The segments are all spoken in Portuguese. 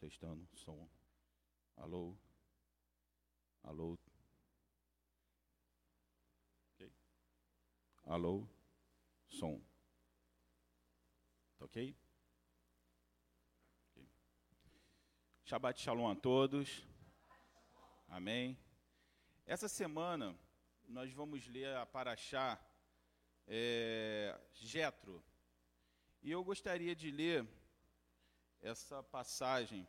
Testando, som. Alô, alô. Alô, som. Tá ok? Shabbat Shalom a todos. Amém. Essa semana nós vamos ler a Paraxá é, Jetro. E eu gostaria de ler essa passagem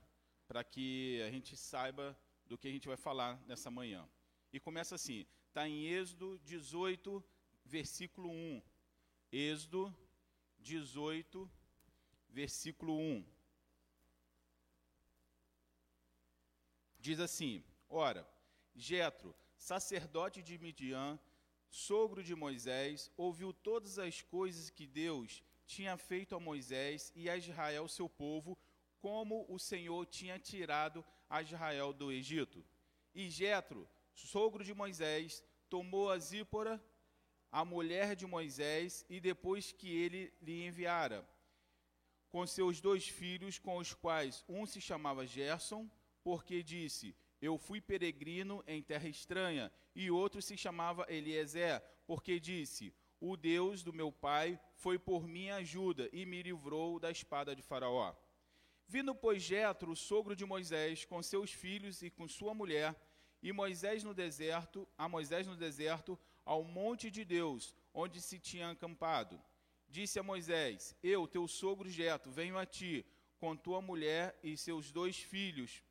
para que a gente saiba do que a gente vai falar nessa manhã. E começa assim, está em Êxodo 18, versículo 1. Êxodo 18, versículo 1. Diz assim: Ora, Jetro, sacerdote de Midian, sogro de Moisés, ouviu todas as coisas que Deus tinha feito a Moisés e a Israel, seu povo, como o Senhor tinha tirado a Israel do Egito. E Jetro, sogro de Moisés, tomou a Zípora, a mulher de Moisés, e depois que ele lhe enviara, com seus dois filhos, com os quais um se chamava Gerson, porque disse: Eu fui peregrino em terra estranha, e outro se chamava Eliezer, porque disse: O Deus do meu pai foi por minha ajuda e me livrou da espada de Faraó. Vindo, pois, Jetro, o sogro de Moisés, com seus filhos e com sua mulher, e Moisés no deserto, a Moisés no deserto, ao monte de Deus, onde se tinha acampado. Disse a Moisés: Eu, teu sogro Jetro, venho a ti, com tua mulher e seus dois filhos.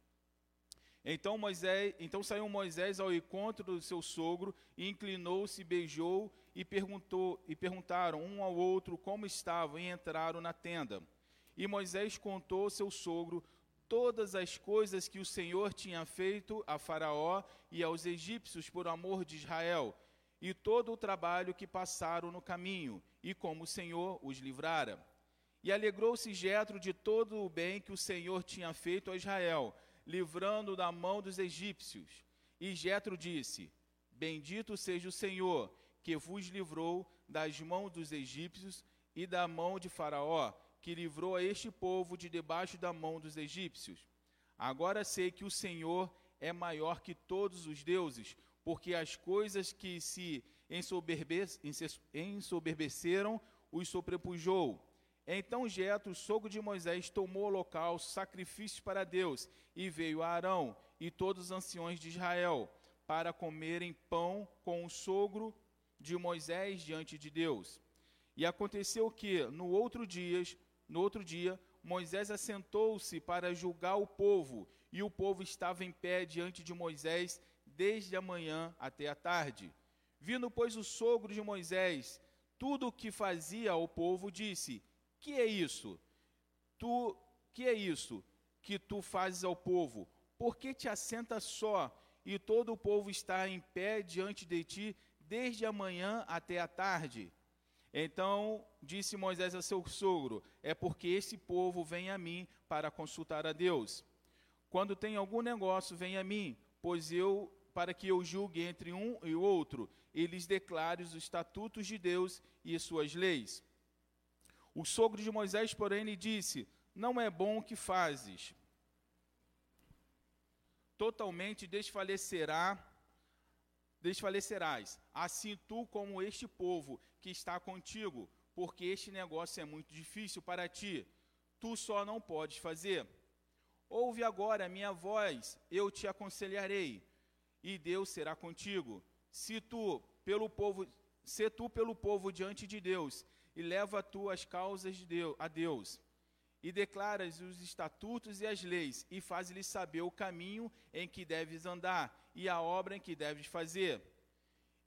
Então, Moisés, então saiu Moisés ao encontro do seu sogro e inclinou-se, beijou e perguntou e perguntaram um ao outro como estavam e entraram na tenda. E Moisés contou ao seu sogro todas as coisas que o Senhor tinha feito a Faraó e aos egípcios por amor de Israel, e todo o trabalho que passaram no caminho, e como o Senhor os livrara. E alegrou-se Jetro de todo o bem que o Senhor tinha feito a Israel, livrando da mão dos egípcios. E Jetro disse: Bendito seja o Senhor, que vos livrou das mãos dos egípcios e da mão de Faraó, que livrou a este povo de debaixo da mão dos egípcios. Agora sei que o Senhor é maior que todos os deuses, porque as coisas que se ensoberbeceram os sobrepujou. Então Jetro, sogro de Moisés, tomou o local, sacrifícios para Deus, e veio a Arão e todos os anciões de Israel, para comerem pão com o sogro de Moisés diante de Deus. E aconteceu que, no outro dia, no outro dia, Moisés assentou-se para julgar o povo, e o povo estava em pé diante de Moisés desde a manhã até a tarde. Vindo, pois, o sogro de Moisés, tudo o que fazia ao povo, disse: que é isso? Tu, que é isso que tu fazes ao povo? Por que te assenta só e todo o povo está em pé diante de ti desde a manhã até a tarde? Então disse Moisés a seu sogro: É porque esse povo vem a mim para consultar a Deus. Quando tem algum negócio, vem a mim, pois eu para que eu julgue entre um e outro, e lhes declare os estatutos de Deus e suas leis. O sogro de Moisés, porém, lhe disse: Não é bom o que fazes. Totalmente desfalecerá, desfalecerás, assim tu como este povo que está contigo, porque este negócio é muito difícil para ti. Tu só não podes fazer. Ouve agora a minha voz, eu te aconselharei, e Deus será contigo. Se tu pelo povo, se tu pelo povo diante de Deus e leva tu as causas de Deus, a Deus, e declaras os estatutos e as leis, e faz-lhe saber o caminho em que deves andar, e a obra em que deves fazer.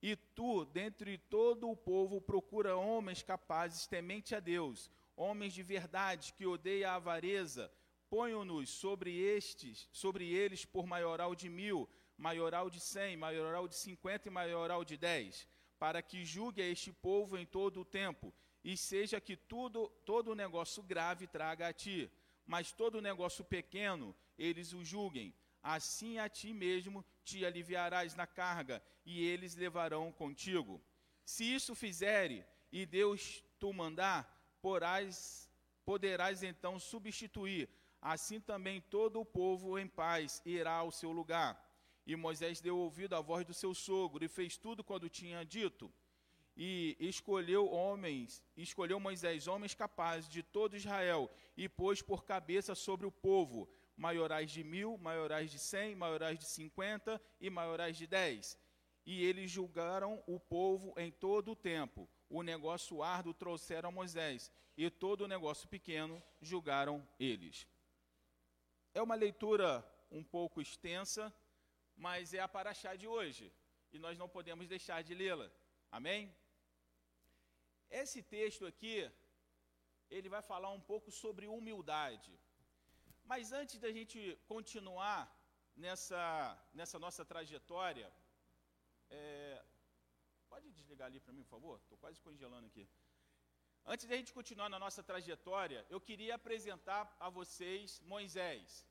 E tu, dentre todo o povo, procura homens capazes, temente a Deus, homens de verdade, que odeia a avareza, ponham-nos sobre estes, sobre eles por maioral de mil, maioral de cem, maioral de cinquenta e maioral de dez, para que julgue a este povo em todo o tempo, e seja que tudo, todo negócio grave traga a ti, mas todo negócio pequeno eles o julguem. Assim a ti mesmo te aliviarás na carga, e eles levarão contigo. Se isso fizere, e Deus tu mandar, porás, poderás então substituir assim também todo o povo em paz irá ao seu lugar. E Moisés deu ouvido à voz do seu sogro e fez tudo quando tinha dito. E escolheu homens, escolheu Moisés homens capazes de todo Israel e pôs por cabeça sobre o povo maiorais de mil, maiorais de cem, maiorais de cinquenta e maiorais de dez. E eles julgaram o povo em todo o tempo. O negócio árduo trouxeram a Moisés, e todo o negócio pequeno julgaram eles. É uma leitura um pouco extensa, mas é a paraxá de hoje, e nós não podemos deixar de lê-la. Amém? Esse texto aqui, ele vai falar um pouco sobre humildade. Mas antes da gente continuar nessa, nessa nossa trajetória, é, pode desligar ali para mim, por favor? Estou quase congelando aqui. Antes da gente continuar na nossa trajetória, eu queria apresentar a vocês Moisés.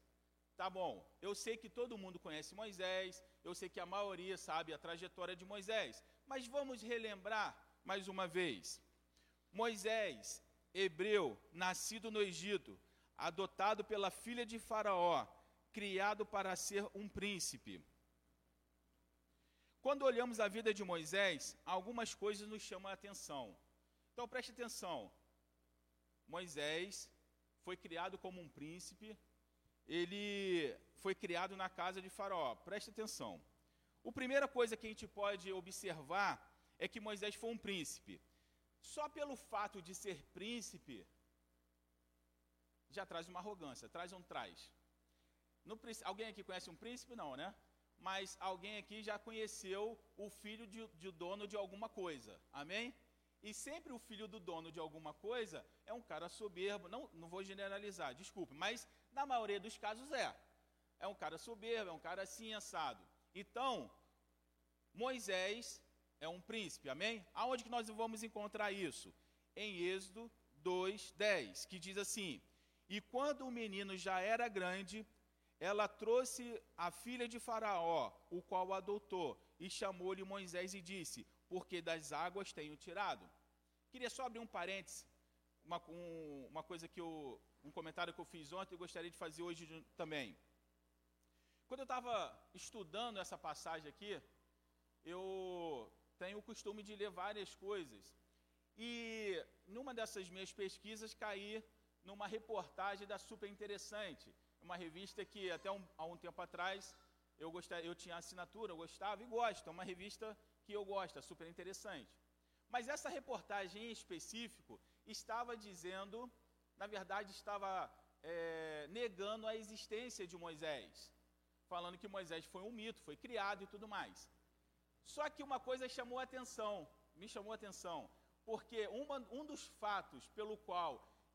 Tá bom, eu sei que todo mundo conhece Moisés, eu sei que a maioria sabe a trajetória de Moisés, mas vamos relembrar mais uma vez. Moisés, hebreu, nascido no Egito, adotado pela filha de Faraó, criado para ser um príncipe. Quando olhamos a vida de Moisés, algumas coisas nos chamam a atenção. Então preste atenção. Moisés foi criado como um príncipe, ele foi criado na casa de Faraó. Preste atenção. A primeira coisa que a gente pode observar é que Moisés foi um príncipe. Só pelo fato de ser príncipe, já traz uma arrogância, traz um traz. No, alguém aqui conhece um príncipe? Não, né? Mas alguém aqui já conheceu o filho de, de dono de alguma coisa. Amém? E sempre o filho do dono de alguma coisa é um cara soberbo. Não, não vou generalizar, desculpe, mas na maioria dos casos é. É um cara soberbo, é um cara assim assado. Então, Moisés é um príncipe, amém? Aonde que nós vamos encontrar isso? Em Êxodo 2:10, que diz assim: e quando o menino já era grande, ela trouxe a filha de Faraó, o qual adotou, e chamou-lhe Moisés e disse: Porque das águas tenho tirado. Queria só abrir um parêntese, uma, um, uma coisa que eu, um comentário que eu fiz ontem e gostaria de fazer hoje também. Quando eu estava estudando essa passagem aqui, eu tenho o costume de ler várias coisas. E numa dessas minhas pesquisas caí numa reportagem da Super Interessante, uma revista que até um, há um tempo atrás eu, gostava, eu tinha assinatura, eu gostava e gosto, é uma revista que eu gosto, super interessante. Mas essa reportagem em específico estava dizendo, na verdade, estava é, negando a existência de Moisés, falando que Moisés foi um mito, foi criado e tudo mais. Só que uma coisa chamou a atenção, me chamou a atenção, porque uma, um dos fatos pelo qual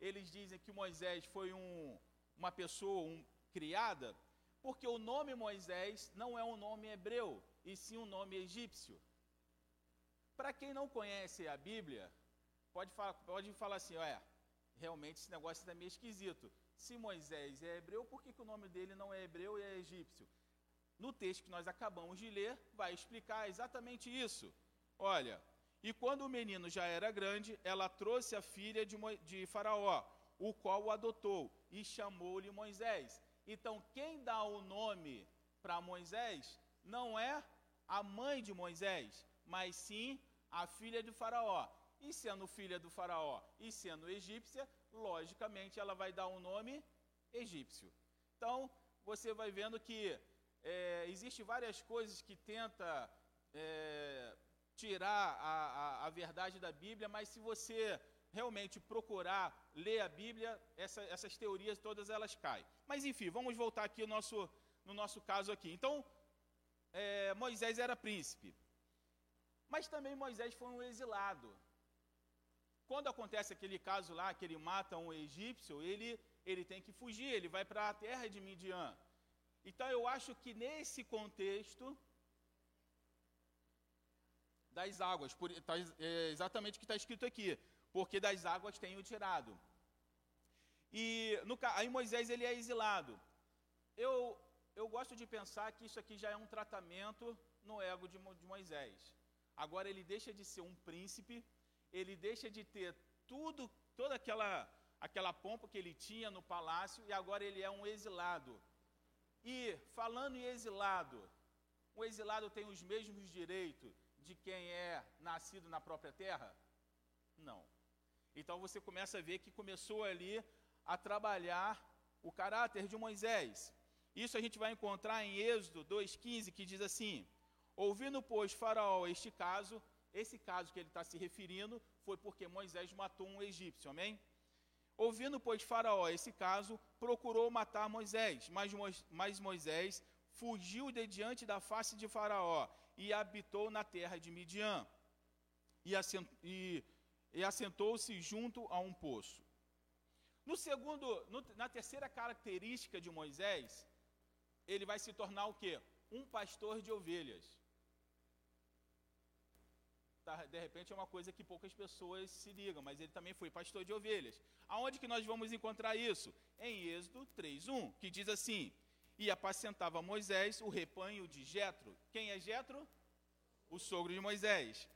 eles dizem que Moisés foi um, uma pessoa um, criada, porque o nome Moisés não é um nome hebreu, e sim um nome egípcio. Para quem não conhece a Bíblia, pode, falar, pode falar assim, é, realmente esse negócio está meio esquisito. Se Moisés é hebreu, por que, que o nome dele não é hebreu e é egípcio? No texto que nós acabamos de ler, vai explicar exatamente isso. Olha, e quando o menino já era grande, ela trouxe a filha de, Mo de Faraó, o qual o adotou, e chamou-lhe Moisés. Então, quem dá o nome para Moisés não é a mãe de Moisés, mas sim a filha de Faraó. E sendo filha do Faraó e sendo egípcia, logicamente ela vai dar um nome egípcio. Então, você vai vendo que é, existe várias coisas que tenta é, tirar a, a, a, verdade da Bíblia, mas se você realmente procurar ler a Bíblia, essa, essas teorias todas elas caem. Mas enfim, vamos voltar aqui no nosso, no nosso caso aqui. Então, é, Moisés era príncipe, mas também Moisés foi um exilado. Quando acontece aquele caso lá, que ele mata um egípcio, ele, ele tem que fugir, ele vai para a terra de Midian. Então eu acho que nesse contexto, das águas, por, tá, é exatamente o que está escrito aqui, porque das águas tenho tirado. E no, aí Moisés ele é exilado. Eu, eu gosto de pensar que isso aqui já é um tratamento no ego de, de Moisés. Agora ele deixa de ser um príncipe, ele deixa de ter tudo, toda aquela aquela pompa que ele tinha no palácio e agora ele é um exilado. E falando em exilado, o exilado tem os mesmos direitos de quem é nascido na própria terra? Não. Então você começa a ver que começou ali a trabalhar o caráter de Moisés. Isso a gente vai encontrar em Êxodo 2,15, que diz assim: Ouvindo, pois, Faraó este caso, esse caso que ele está se referindo foi porque Moisés matou um egípcio, amém? Ouvindo, pois, Faraó esse caso, procurou matar Moisés, mas, Moisés fugiu de diante da face de Faraó e habitou na terra de Midian e assentou-se junto a um poço. No segundo, no, na terceira característica de Moisés, ele vai se tornar o quê? Um pastor de ovelhas. Tá, de repente é uma coisa que poucas pessoas se ligam, mas ele também foi pastor de ovelhas. Aonde que nós vamos encontrar isso? Em Êxodo 3:1, que diz assim: "E apacentava Moisés o rebanho de Jetro". Quem é Jetro? O sogro de Moisés.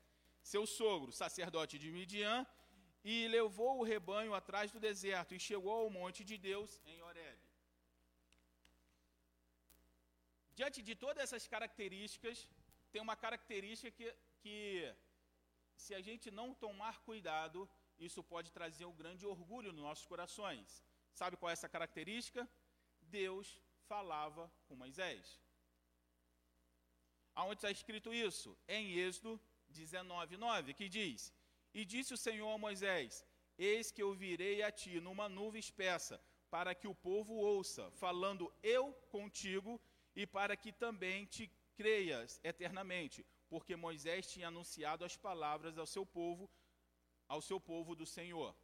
Seu sogro, sacerdote de Midian, e levou o rebanho atrás do deserto e chegou ao monte de Deus em Horeb. Diante de todas essas características, tem uma característica que, que se a gente não tomar cuidado, isso pode trazer um grande orgulho nos nossos corações. Sabe qual é essa característica? Deus falava com Moisés. Aonde está escrito isso? Em Êxodo 19, 9, que diz: E disse o Senhor a Moisés: Eis que eu virei a ti numa nuvem espessa, para que o povo ouça, falando eu contigo, e para que também te creias eternamente, porque Moisés tinha anunciado as palavras ao seu povo, ao seu povo do Senhor.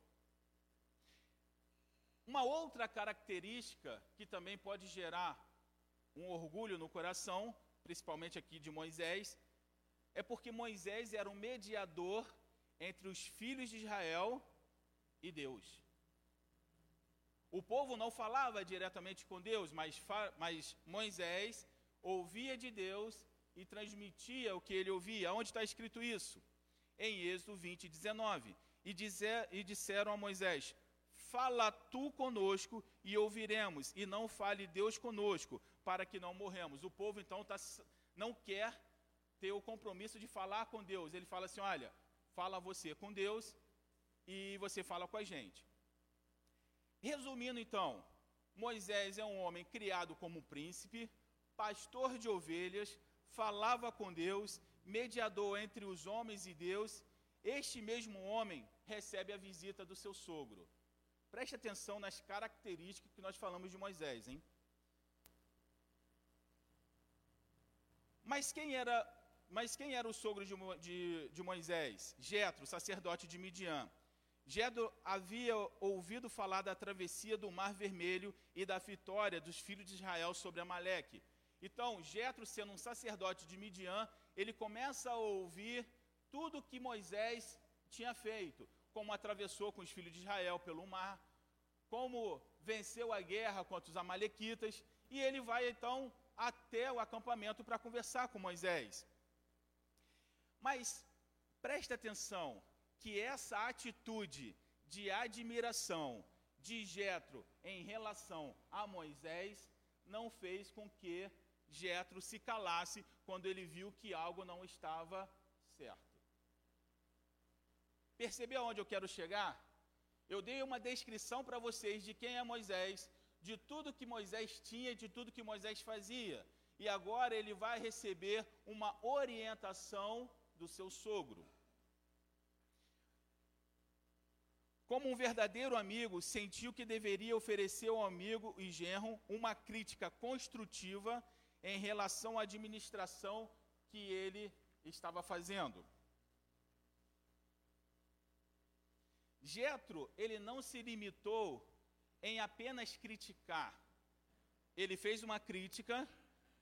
Uma outra característica que também pode gerar um orgulho no coração, principalmente aqui de Moisés, é porque Moisés era um mediador entre os filhos de Israel e Deus. O povo não falava diretamente com Deus, mas, mas Moisés ouvia de Deus e transmitia o que ele ouvia. Onde está escrito isso? Em Êxodo 20, 19. E, dizer, e disseram a Moisés: Fala tu conosco e ouviremos, e não fale Deus conosco, para que não morremos. O povo então tá, não quer ter o compromisso de falar com Deus. Ele fala assim: Olha, fala você com Deus e você fala com a gente. Resumindo então, Moisés é um homem criado como príncipe, pastor de ovelhas, falava com Deus, mediador entre os homens e Deus, este mesmo homem recebe a visita do seu sogro. Preste atenção nas características que nós falamos de Moisés, hein? Mas quem era, mas quem era o sogro de, de, de Moisés? Jetro, sacerdote de Midian. Jetro havia ouvido falar da travessia do Mar Vermelho e da vitória dos filhos de Israel sobre Amaleque. Então, Jetro, sendo um sacerdote de Midian, ele começa a ouvir tudo que Moisés tinha feito, como atravessou com os filhos de Israel pelo mar, como venceu a guerra contra os amalequitas, e ele vai então até o acampamento para conversar com Moisés. Mas preste atenção que essa atitude de admiração de Jetro em relação a Moisés não fez com que Jetro se calasse quando ele viu que algo não estava certo. Percebeu aonde eu quero chegar? Eu dei uma descrição para vocês de quem é Moisés, de tudo que Moisés tinha, de tudo que Moisés fazia. E agora ele vai receber uma orientação do seu sogro. Como um verdadeiro amigo, sentiu que deveria oferecer ao amigo e genro uma crítica construtiva em relação à administração que ele estava fazendo. Jetro, ele não se limitou em apenas criticar. Ele fez uma crítica,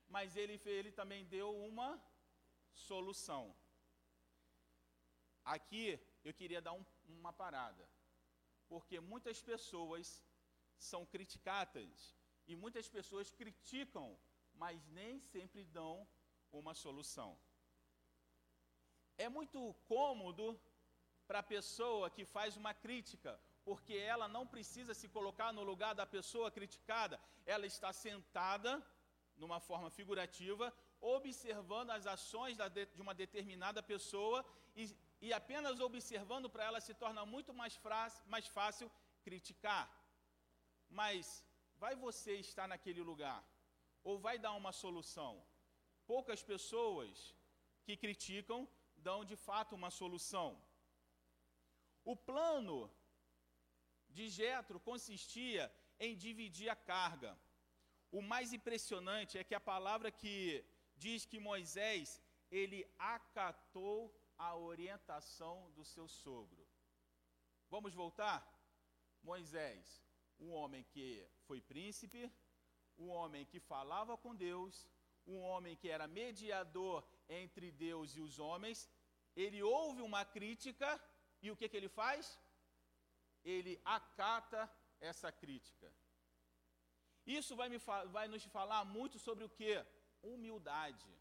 mas ele, ele também deu uma solução. Aqui eu queria dar um, uma parada, porque muitas pessoas são criticadas e muitas pessoas criticam mas nem sempre dão uma solução. É muito cômodo para a pessoa que faz uma crítica porque ela não precisa se colocar no lugar da pessoa criticada, ela está sentada, numa forma figurativa, observando as ações de uma determinada pessoa e, e apenas observando para ela se torna muito mais, mais fácil criticar. Mas vai você estar naquele lugar? Ou vai dar uma solução? Poucas pessoas que criticam dão de fato uma solução. O plano de Jetro consistia em dividir a carga. O mais impressionante é que a palavra que diz que Moisés ele acatou a orientação do seu sogro. Vamos voltar? Moisés, um homem que foi príncipe, um homem que falava com Deus, um homem que era mediador entre Deus e os homens, ele ouve uma crítica e o que, que ele faz? Ele acata essa crítica. Isso vai, me, vai nos falar muito sobre o que? Humildade.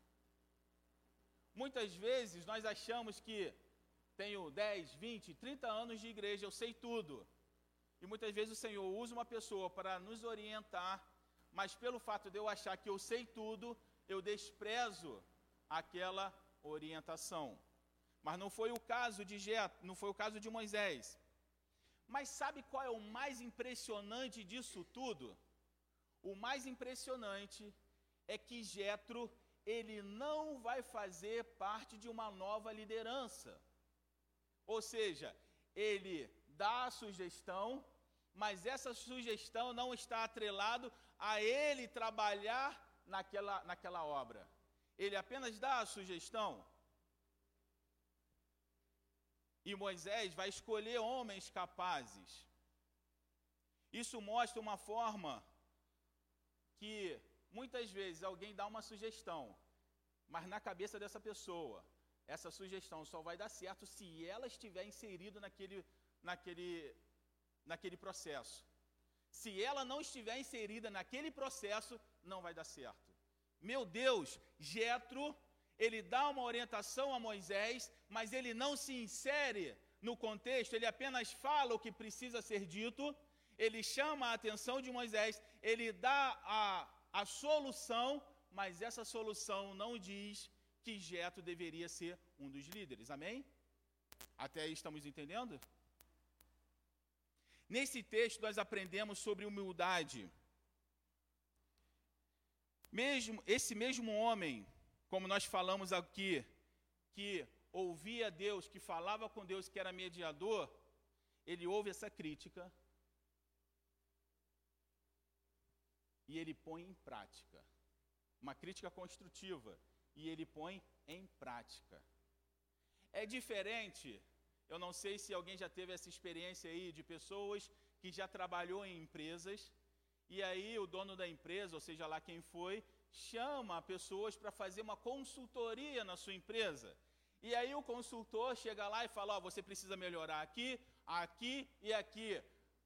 Muitas vezes nós achamos que tenho 10, 20, 30 anos de igreja, eu sei tudo. E muitas vezes o Senhor usa uma pessoa para nos orientar, mas pelo fato de eu achar que eu sei tudo, eu desprezo aquela orientação. Mas não foi o caso de Jet, não foi o caso de Moisés. Mas sabe qual é o mais impressionante disso tudo? O mais impressionante é que Jetro ele não vai fazer parte de uma nova liderança. Ou seja, ele dá a sugestão, mas essa sugestão não está atrelado a ele trabalhar naquela, naquela obra. Ele apenas dá a sugestão. E Moisés vai escolher homens capazes. Isso mostra uma forma que muitas vezes alguém dá uma sugestão, mas na cabeça dessa pessoa, essa sugestão só vai dar certo se ela estiver inserida naquele, naquele, naquele processo. Se ela não estiver inserida naquele processo, não vai dar certo. Meu Deus, Jetro, ele dá uma orientação a Moisés, mas ele não se insere no contexto, ele apenas fala o que precisa ser dito, ele chama a atenção de Moisés, ele dá a, a solução, mas essa solução não diz que Jetro deveria ser um dos líderes. Amém? Até aí estamos entendendo? Nesse texto nós aprendemos sobre humildade. Mesmo esse mesmo homem, como nós falamos aqui, que ouvia Deus, que falava com Deus, que era mediador, ele ouve essa crítica e ele põe em prática. Uma crítica construtiva e ele põe em prática. É diferente, eu não sei se alguém já teve essa experiência aí de pessoas que já trabalhou em empresas e aí o dono da empresa, ou seja lá quem foi, chama pessoas para fazer uma consultoria na sua empresa. E aí o consultor chega lá e fala: oh, você precisa melhorar aqui, aqui e aqui.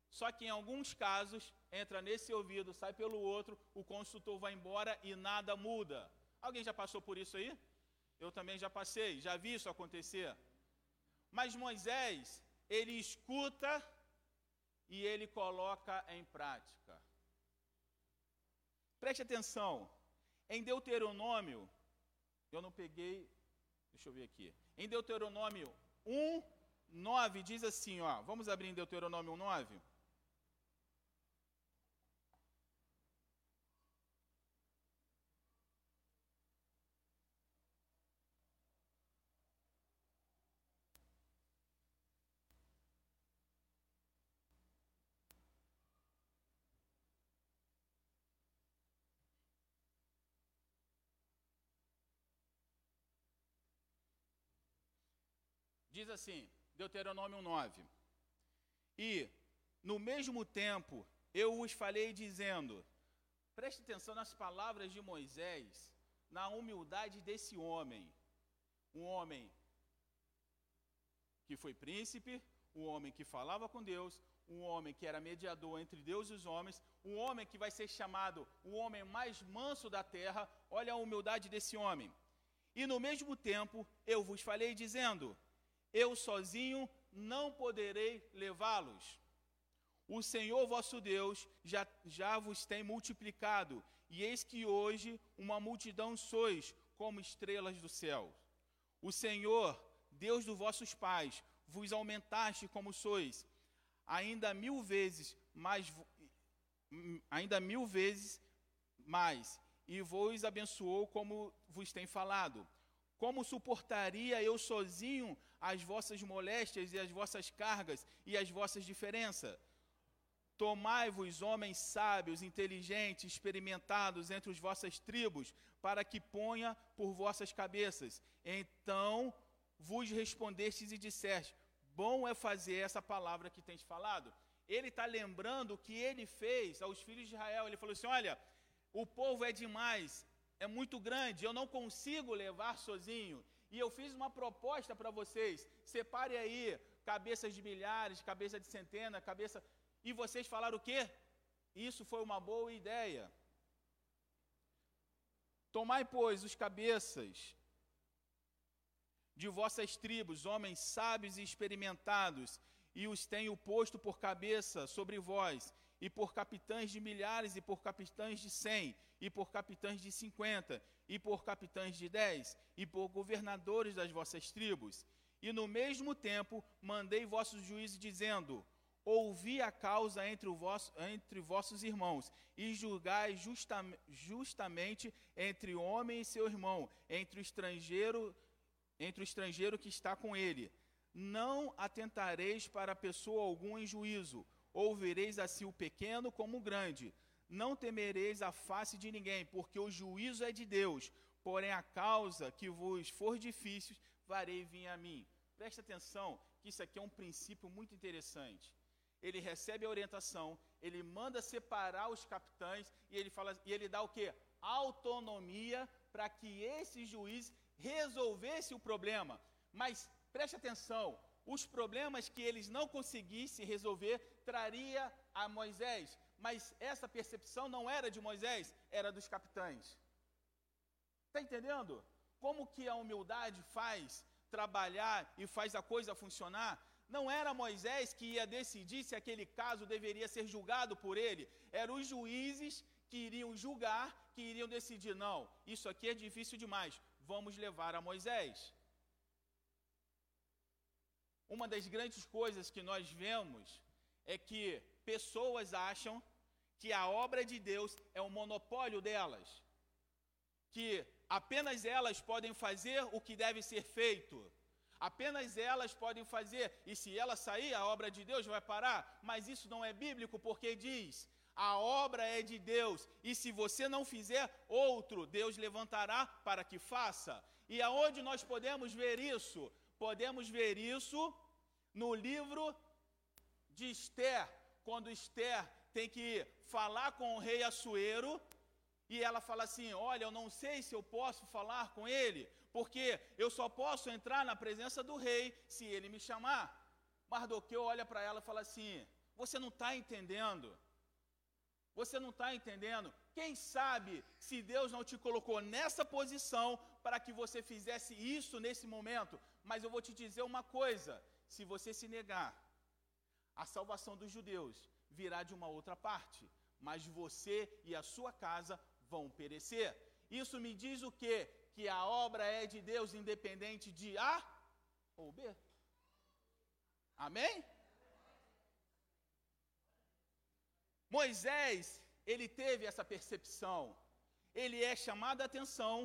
Só que em alguns casos entra nesse ouvido, sai pelo outro, o consultor vai embora e nada muda. Alguém já passou por isso aí? Eu também já passei, já vi isso acontecer. Mas Moisés, ele escuta e ele coloca em prática. Preste atenção. Em Deuteronômio, eu não peguei, deixa eu ver aqui. Em Deuteronômio 1, 9 diz assim, ó. Vamos abrir em Deuteronômio 1, 9. Diz assim, Deuteronômio 9: E no mesmo tempo eu os falei dizendo, preste atenção nas palavras de Moisés, na humildade desse homem, um homem que foi príncipe, um homem que falava com Deus, um homem que era mediador entre Deus e os homens, um homem que vai ser chamado o homem mais manso da terra. Olha a humildade desse homem. E no mesmo tempo eu vos falei dizendo: eu sozinho não poderei levá-los. o Senhor vosso Deus já, já vos tem multiplicado, e eis que hoje uma multidão sois, como estrelas do céu. O Senhor, Deus dos vossos pais, vos aumentaste como sois, ainda mil vezes mais, ainda mil vezes mais, e vos abençoou como vos tem falado. Como suportaria eu sozinho as vossas moléstias e as vossas cargas e as vossas diferenças? Tomai-vos homens sábios, inteligentes, experimentados entre as vossas tribos, para que ponha por vossas cabeças. Então vos respondestes e disseste: Bom é fazer essa palavra que tens falado. Ele está lembrando o que ele fez aos filhos de Israel. Ele falou assim: Olha, o povo é demais, é muito grande, eu não consigo levar sozinho. E eu fiz uma proposta para vocês: separe aí cabeças de milhares, cabeça de centena, cabeça e vocês falaram o quê? Isso foi uma boa ideia. Tomai, pois, os cabeças de vossas tribos, homens sábios e experimentados, e os tenho posto por cabeça sobre vós, e por capitães de milhares, e por capitães de cem, e por capitães de cinquenta, e por capitães de dez, e por governadores das vossas tribos. E no mesmo tempo mandei vossos juízes, dizendo: ouvi a causa entre, vosso, entre vossos irmãos, e julgai justa, justamente entre o homem e seu irmão, entre o estrangeiro, entre o estrangeiro que está com ele. Não atentareis para pessoa alguma em juízo, ouvireis assim o pequeno como o grande. Não temereis a face de ninguém, porque o juízo é de Deus. Porém, a causa que vos for difícil, farei vir a mim. Preste atenção, que isso aqui é um princípio muito interessante ele recebe a orientação, ele manda separar os capitães e ele fala e ele dá o que? Autonomia para que esse juiz resolvesse o problema. Mas preste atenção, os problemas que eles não conseguissem resolver traria a Moisés, mas essa percepção não era de Moisés, era dos capitães. Está entendendo? Como que a humildade faz trabalhar e faz a coisa funcionar? Não era Moisés que ia decidir se aquele caso deveria ser julgado por ele, eram os juízes que iriam julgar, que iriam decidir: não, isso aqui é difícil demais, vamos levar a Moisés. Uma das grandes coisas que nós vemos é que pessoas acham que a obra de Deus é o monopólio delas, que apenas elas podem fazer o que deve ser feito Apenas elas podem fazer, e se ela sair, a obra de Deus vai parar. Mas isso não é bíblico, porque diz: a obra é de Deus, e se você não fizer, outro Deus levantará para que faça. E aonde nós podemos ver isso? Podemos ver isso no livro de Esther, quando Esther tem que falar com o rei Assuero, e ela fala assim: Olha, eu não sei se eu posso falar com ele, porque eu só posso entrar na presença do rei se ele me chamar. Mardoqueu olha para ela e fala assim: Você não está entendendo? Você não está entendendo? Quem sabe se Deus não te colocou nessa posição para que você fizesse isso nesse momento? Mas eu vou te dizer uma coisa: se você se negar, a salvação dos judeus virá de uma outra parte, mas você e a sua casa vão perecer. Isso me diz o quê? que a obra é de Deus independente de A ou B. Amém? Moisés, ele teve essa percepção. Ele é chamado a atenção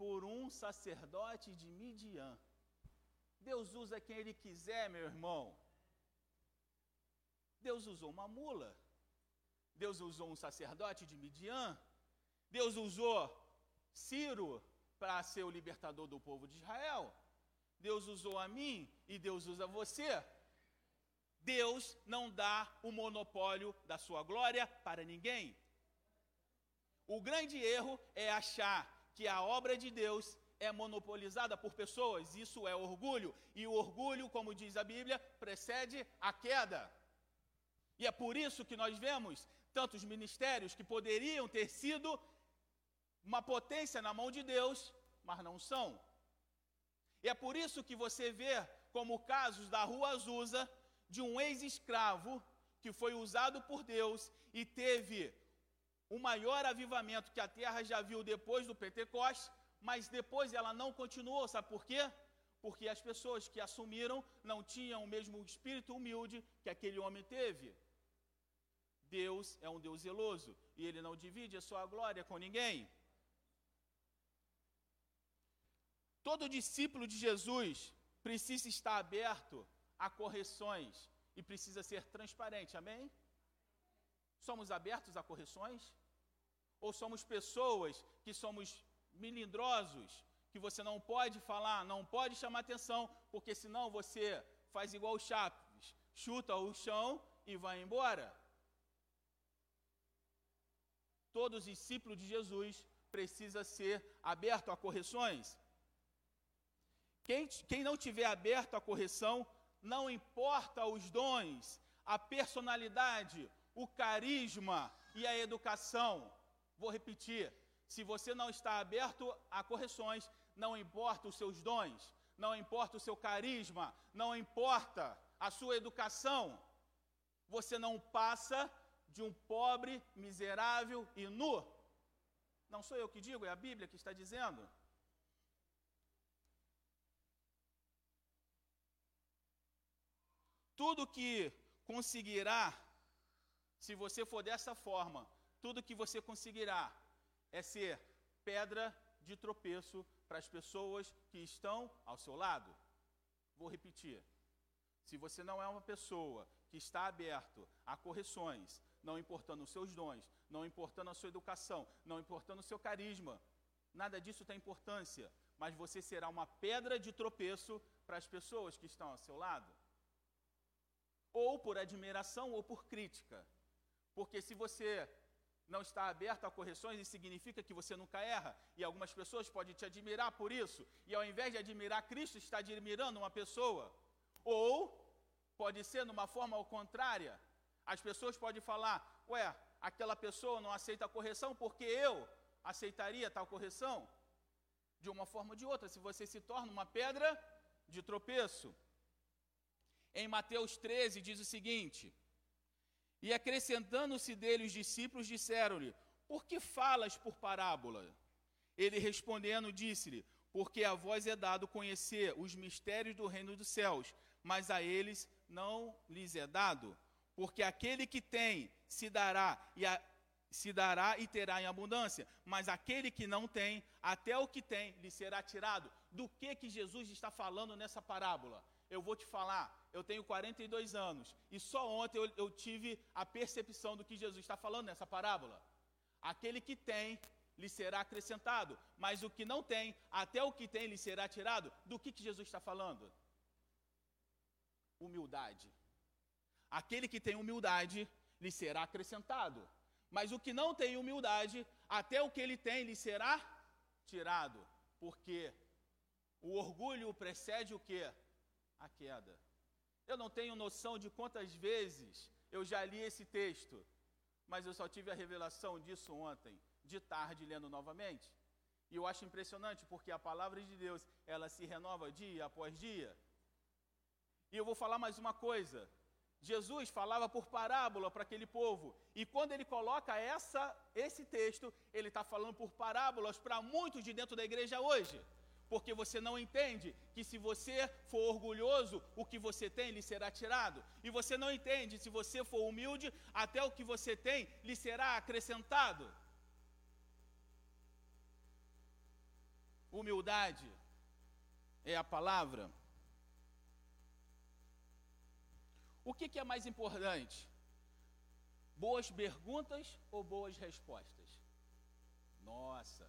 por um sacerdote de Midian. Deus usa quem ele quiser, meu irmão. Deus usou uma mula. Deus usou um sacerdote de Midian. Deus usou Ciro para ser o libertador do povo de Israel. Deus usou a mim e Deus usa você. Deus não dá o monopólio da sua glória para ninguém. O grande erro é achar que a obra de Deus é monopolizada por pessoas, isso é orgulho, e o orgulho, como diz a Bíblia, precede a queda. E é por isso que nós vemos tantos ministérios que poderiam ter sido uma potência na mão de Deus, mas não são. E é por isso que você vê como casos da rua Azusa, de um ex-escravo que foi usado por Deus e teve o maior avivamento que a terra já viu depois do Pentecostes, mas depois ela não continuou, sabe por quê? Porque as pessoas que assumiram não tinham o mesmo espírito humilde que aquele homem teve. Deus é um Deus zeloso e ele não divide a sua glória com ninguém. Todo discípulo de Jesus precisa estar aberto a correções e precisa ser transparente, amém? Somos abertos a correções? Ou somos pessoas que somos melindrosos, que você não pode falar, não pode chamar atenção, porque senão você faz igual o Chaves, chuta o chão e vai embora? Todos os discípulos de Jesus precisa ser aberto a correções. Quem, quem não tiver aberto à correção, não importa os dons, a personalidade, o carisma e a educação. Vou repetir: se você não está aberto a correções, não importa os seus dons, não importa o seu carisma, não importa a sua educação, você não passa de um pobre, miserável e nu. Não sou eu que digo, é a Bíblia que está dizendo. Tudo que conseguirá, se você for dessa forma, tudo que você conseguirá é ser pedra de tropeço para as pessoas que estão ao seu lado. Vou repetir. Se você não é uma pessoa que está aberto a correções, não importando os seus dons, não importando a sua educação, não importando o seu carisma, nada disso tem importância, mas você será uma pedra de tropeço para as pessoas que estão ao seu lado ou por admiração ou por crítica. Porque se você não está aberto a correções, isso significa que você nunca erra. E algumas pessoas podem te admirar por isso. E ao invés de admirar Cristo, está admirando uma pessoa. Ou pode ser numa forma ao contrária. As pessoas podem falar: ué, aquela pessoa não aceita a correção porque eu aceitaria tal correção. De uma forma ou de outra, se você se torna uma pedra de tropeço. Em Mateus 13 diz o seguinte: E acrescentando-se dele os discípulos disseram-lhe: Por que falas por parábola? Ele respondendo disse-lhe: Porque a vós é dado conhecer os mistérios do reino dos céus, mas a eles não lhes é dado. Porque aquele que tem se dará e a, se dará e terá em abundância, mas aquele que não tem, até o que tem lhe será tirado. Do que que Jesus está falando nessa parábola? Eu vou te falar, eu tenho 42 anos e só ontem eu, eu tive a percepção do que Jesus está falando nessa parábola. Aquele que tem, lhe será acrescentado, mas o que não tem, até o que tem, lhe será tirado. Do que, que Jesus está falando? Humildade. Aquele que tem humildade, lhe será acrescentado. Mas o que não tem humildade, até o que ele tem, lhe será tirado. Porque o orgulho precede o que? A queda. Eu não tenho noção de quantas vezes eu já li esse texto, mas eu só tive a revelação disso ontem, de tarde, lendo novamente. E eu acho impressionante porque a palavra de Deus, ela se renova dia após dia. E eu vou falar mais uma coisa. Jesus falava por parábola para aquele povo. E quando ele coloca essa, esse texto, ele está falando por parábolas para muitos de dentro da igreja hoje porque você não entende que se você for orgulhoso, o que você tem lhe será tirado. E você não entende, se você for humilde, até o que você tem lhe será acrescentado. Humildade é a palavra. O que, que é mais importante? Boas perguntas ou boas respostas? Nossa,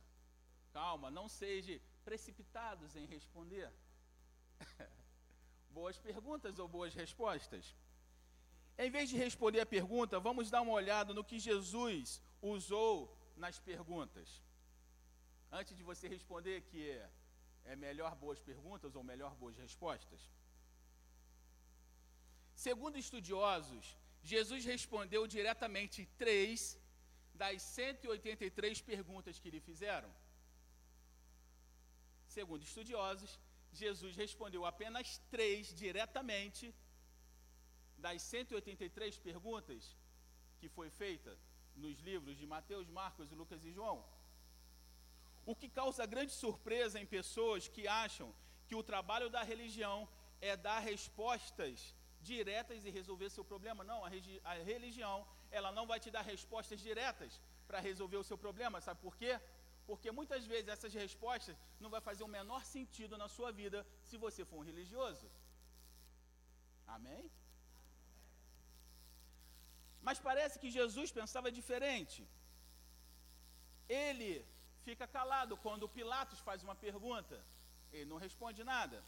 calma, não seja precipitados em responder? boas perguntas ou boas respostas? Em vez de responder a pergunta, vamos dar uma olhada no que Jesus usou nas perguntas. Antes de você responder que é, é melhor boas perguntas ou melhor boas respostas. Segundo estudiosos, Jesus respondeu diretamente três das 183 perguntas que lhe fizeram. Segundo estudiosos, Jesus respondeu apenas três diretamente das 183 perguntas que foi feita nos livros de Mateus, Marcos, Lucas e João. O que causa grande surpresa em pessoas que acham que o trabalho da religião é dar respostas diretas e resolver seu problema. Não, a, a religião, ela não vai te dar respostas diretas para resolver o seu problema. Sabe por quê? Porque muitas vezes essas respostas não vai fazer o menor sentido na sua vida se você for um religioso. Amém? Mas parece que Jesus pensava diferente. Ele fica calado quando Pilatos faz uma pergunta. Ele não responde nada.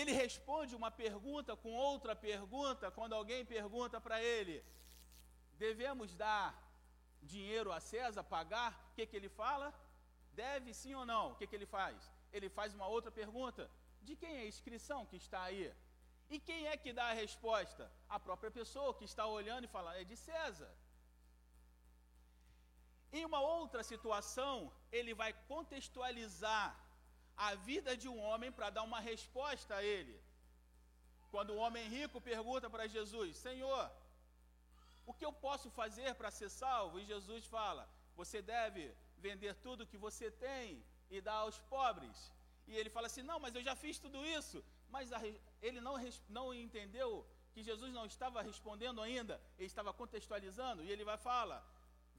Ele responde uma pergunta com outra pergunta quando alguém pergunta para ele: devemos dar dinheiro a César, pagar? O que, que ele fala? Deve sim ou não? O que, que ele faz? Ele faz uma outra pergunta: de quem é a inscrição que está aí? E quem é que dá a resposta? A própria pessoa que está olhando e fala: é de César. Em uma outra situação, ele vai contextualizar a vida de um homem para dar uma resposta a ele. Quando o homem rico pergunta para Jesus: Senhor, o que eu posso fazer para ser salvo? E Jesus fala: Você deve vender tudo que você tem e dar aos pobres. E ele fala assim: Não, mas eu já fiz tudo isso. Mas a, ele não, não entendeu que Jesus não estava respondendo ainda, ele estava contextualizando. E ele vai falar: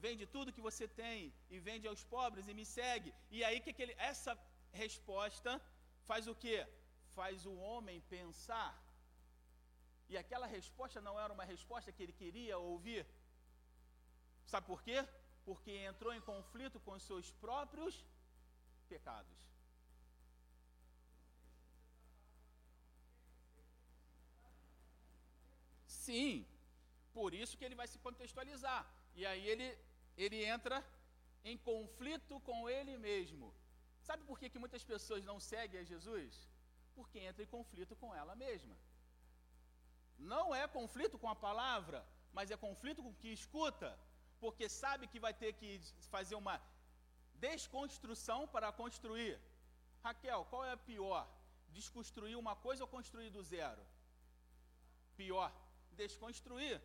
Vende tudo que você tem e vende aos pobres e me segue. E aí que, que ele, essa resposta faz o que? Faz o homem pensar. E aquela resposta não era uma resposta que ele queria ouvir. Sabe por quê? Porque entrou em conflito com seus próprios pecados. Sim, por isso que ele vai se contextualizar. E aí ele, ele entra em conflito com ele mesmo. Sabe por que, que muitas pessoas não seguem a Jesus? Porque entra em conflito com ela mesma. Não é conflito com a palavra, mas é conflito com o que escuta, porque sabe que vai ter que fazer uma desconstrução para construir. Raquel, qual é a pior? Desconstruir uma coisa ou construir do zero? Pior, desconstruir.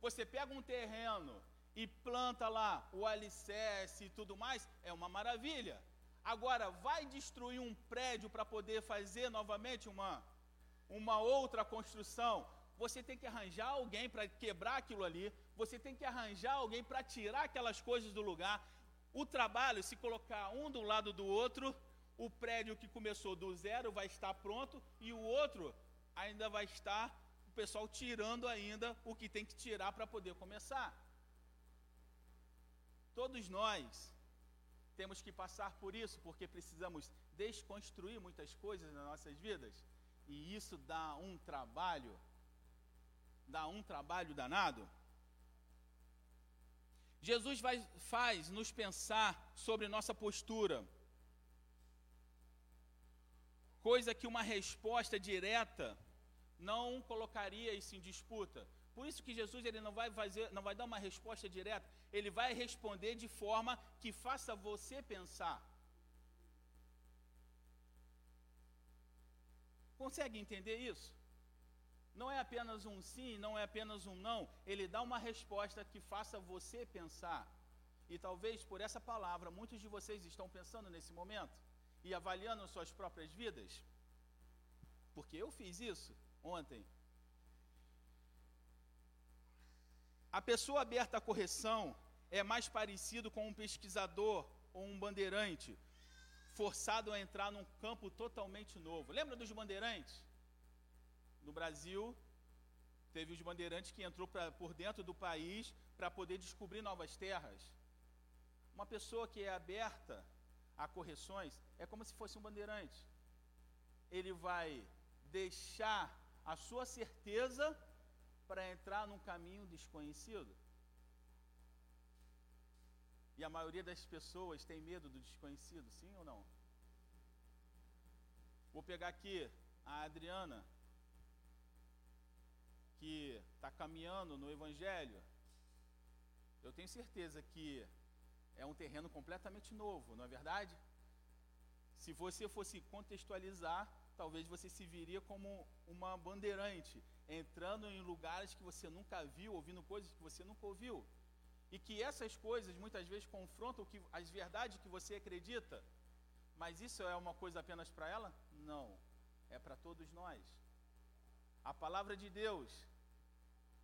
Você pega um terreno e planta lá o alicerce e tudo mais, é uma maravilha. Agora, vai destruir um prédio para poder fazer novamente uma, uma outra construção? Você tem que arranjar alguém para quebrar aquilo ali, você tem que arranjar alguém para tirar aquelas coisas do lugar. O trabalho, se colocar um do lado do outro, o prédio que começou do zero vai estar pronto e o outro ainda vai estar, o pessoal tirando ainda o que tem que tirar para poder começar. Todos nós temos que passar por isso porque precisamos desconstruir muitas coisas nas nossas vidas. E isso dá um trabalho, dá um trabalho danado. Jesus vai, faz nos pensar sobre nossa postura, coisa que uma resposta direta não colocaria isso em disputa. Por isso que Jesus ele não vai fazer, não vai dar uma resposta direta, ele vai responder de forma que faça você pensar. Consegue entender isso? Não é apenas um sim, não é apenas um não, ele dá uma resposta que faça você pensar. E talvez por essa palavra muitos de vocês estão pensando nesse momento e avaliando suas próprias vidas. Porque eu fiz isso ontem. A pessoa aberta à correção é mais parecido com um pesquisador ou um bandeirante forçado a entrar num campo totalmente novo. Lembra dos bandeirantes? No Brasil, teve os bandeirantes que entrou pra, por dentro do país para poder descobrir novas terras. Uma pessoa que é aberta a correções é como se fosse um bandeirante. Ele vai deixar a sua certeza para entrar num caminho desconhecido. E a maioria das pessoas tem medo do desconhecido, sim ou não? Vou pegar aqui a Adriana, que está caminhando no Evangelho. Eu tenho certeza que é um terreno completamente novo, não é verdade? Se você fosse contextualizar, talvez você se viria como uma bandeirante, entrando em lugares que você nunca viu, ouvindo coisas que você nunca ouviu. E que essas coisas muitas vezes confrontam que, as verdades que você acredita. Mas isso é uma coisa apenas para ela? Não. É para todos nós. A palavra de Deus,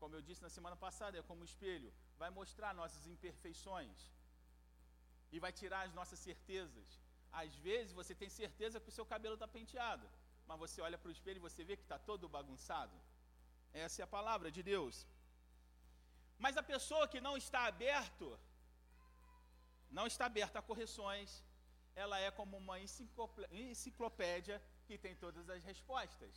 como eu disse na semana passada, é como espelho, vai mostrar nossas imperfeições e vai tirar as nossas certezas. Às vezes você tem certeza que o seu cabelo está penteado, mas você olha para o espelho e você vê que está todo bagunçado. Essa é a palavra de Deus. Mas a pessoa que não está aberto, não está aberta a correções, ela é como uma enciclopédia que tem todas as respostas.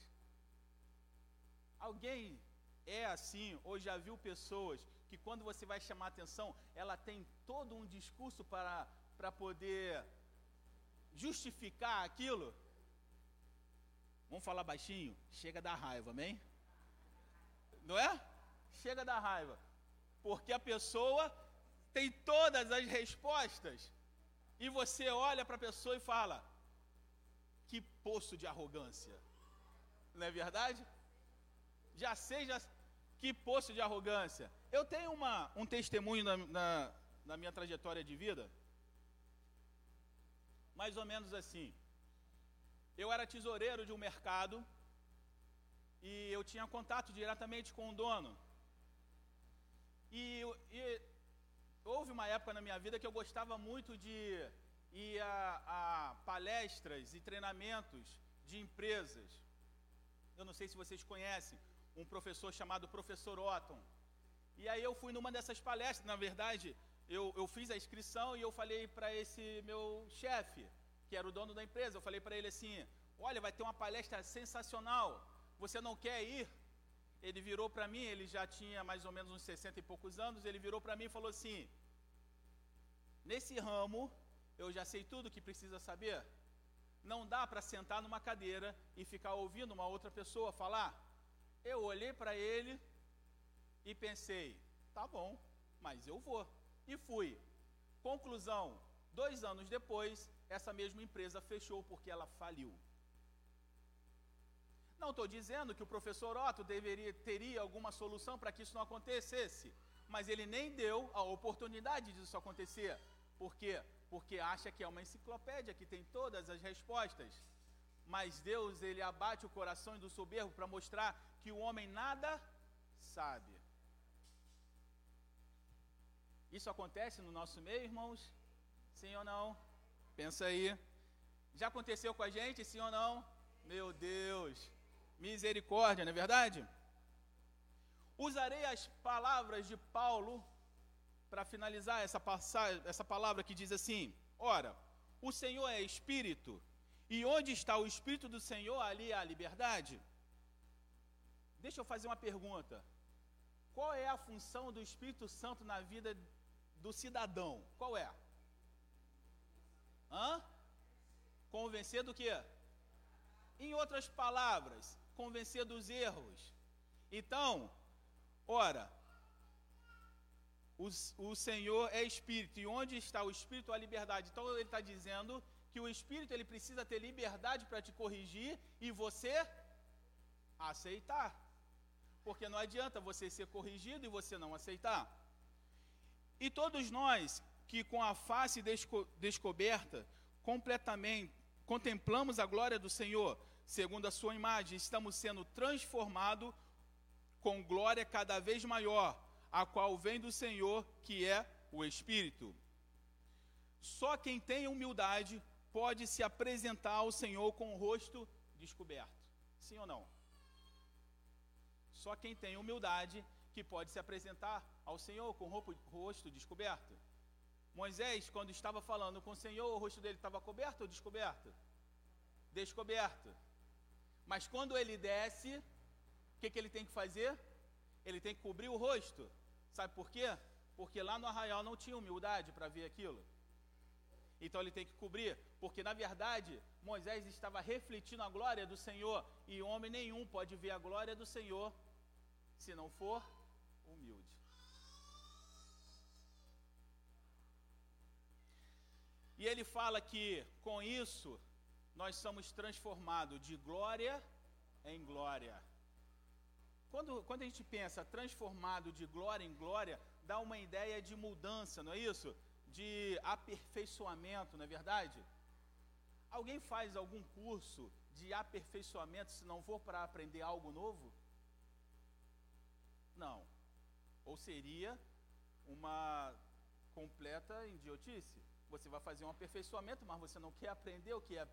Alguém é assim, ou já viu pessoas que quando você vai chamar atenção, ela tem todo um discurso para, para poder justificar aquilo? Vamos falar baixinho? Chega da raiva, amém? Não é? Chega da raiva. Porque a pessoa tem todas as respostas e você olha para a pessoa e fala: que poço de arrogância. Não é verdade? Já seja que poço de arrogância. Eu tenho uma, um testemunho na, na, na minha trajetória de vida, mais ou menos assim. Eu era tesoureiro de um mercado e eu tinha contato diretamente com o dono. E, e houve uma época na minha vida que eu gostava muito de ir a, a palestras e treinamentos de empresas. Eu não sei se vocês conhecem um professor chamado Professor Otton. E aí eu fui numa dessas palestras, na verdade, eu, eu fiz a inscrição e eu falei para esse meu chefe, que era o dono da empresa, eu falei para ele assim: olha, vai ter uma palestra sensacional, você não quer ir? Ele virou para mim, ele já tinha mais ou menos uns 60 e poucos anos, ele virou para mim e falou assim: nesse ramo, eu já sei tudo que precisa saber. Não dá para sentar numa cadeira e ficar ouvindo uma outra pessoa falar. Eu olhei para ele e pensei: tá bom, mas eu vou. E fui. Conclusão: dois anos depois, essa mesma empresa fechou porque ela faliu. Não estou dizendo que o professor Otto deveria, teria alguma solução para que isso não acontecesse, mas ele nem deu a oportunidade disso acontecer. Por quê? Porque acha que é uma enciclopédia que tem todas as respostas. Mas Deus, ele abate o coração do soberbo para mostrar que o homem nada sabe. Isso acontece no nosso meio, irmãos? Sim ou não? Pensa aí. Já aconteceu com a gente, sim ou não? Meu Deus. Misericórdia, não é verdade? Usarei as palavras de Paulo para finalizar essa passagem, essa palavra que diz assim: Ora, o Senhor é espírito, e onde está o espírito do Senhor, ali há liberdade. Deixa eu fazer uma pergunta. Qual é a função do Espírito Santo na vida do cidadão? Qual é? Hã? Convencer do quê? Em outras palavras, convencer dos erros. Então, ora, o, o Senhor é Espírito, e onde está o Espírito, a liberdade. Então, ele está dizendo que o Espírito ele precisa ter liberdade para te corrigir e você aceitar. Porque não adianta você ser corrigido e você não aceitar. E todos nós que com a face desco descoberta, completamente contemplamos a glória do Senhor, segundo a sua imagem, estamos sendo transformados com glória cada vez maior, a qual vem do Senhor, que é o Espírito. Só quem tem humildade pode se apresentar ao Senhor com o rosto descoberto. Sim ou não? Só quem tem humildade que pode se apresentar ao Senhor com o rosto descoberto. Moisés, quando estava falando com o Senhor, o rosto dele estava coberto ou descoberto? Descoberto. Mas quando ele desce, o que, que ele tem que fazer? Ele tem que cobrir o rosto. Sabe por quê? Porque lá no arraial não tinha humildade para ver aquilo. Então ele tem que cobrir, porque na verdade Moisés estava refletindo a glória do Senhor, e homem nenhum pode ver a glória do Senhor se não for humilde. E ele fala que com isso nós somos transformados de glória em glória. Quando, quando a gente pensa transformado de glória em glória, dá uma ideia de mudança, não é isso? De aperfeiçoamento, não é verdade? Alguém faz algum curso de aperfeiçoamento se não for para aprender algo novo? Não. Ou seria uma completa idiotice. Você vai fazer um aperfeiçoamento, mas você não quer aprender o que é,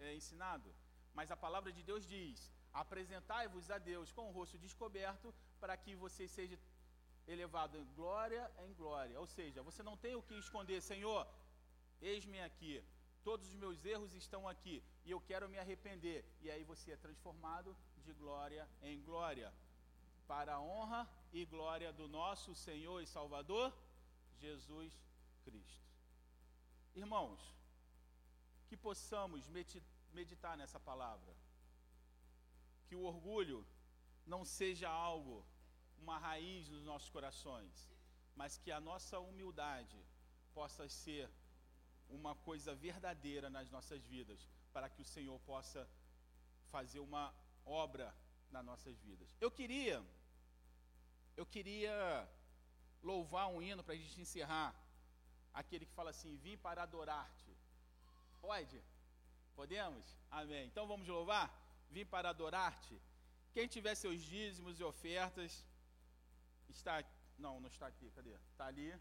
é ensinado. Mas a palavra de Deus diz: apresentai-vos a Deus com o rosto descoberto, para que você seja elevado em glória em glória. Ou seja, você não tem o que esconder, Senhor, eis-me aqui, todos os meus erros estão aqui e eu quero me arrepender. E aí você é transformado de glória em glória, para a honra e glória do nosso Senhor e Salvador, Jesus Cristo. Irmãos, que possamos meditar nessa palavra, que o orgulho não seja algo, uma raiz nos nossos corações, mas que a nossa humildade possa ser uma coisa verdadeira nas nossas vidas, para que o Senhor possa fazer uma obra nas nossas vidas. Eu queria, eu queria louvar um hino para a gente encerrar, aquele que fala assim: Vim para adorar-te. Pode? Podemos? Amém. Então vamos louvar? Vim para adorar-te. Quem tiver seus dízimos e ofertas, está. Não, não está aqui, cadê? Está ali.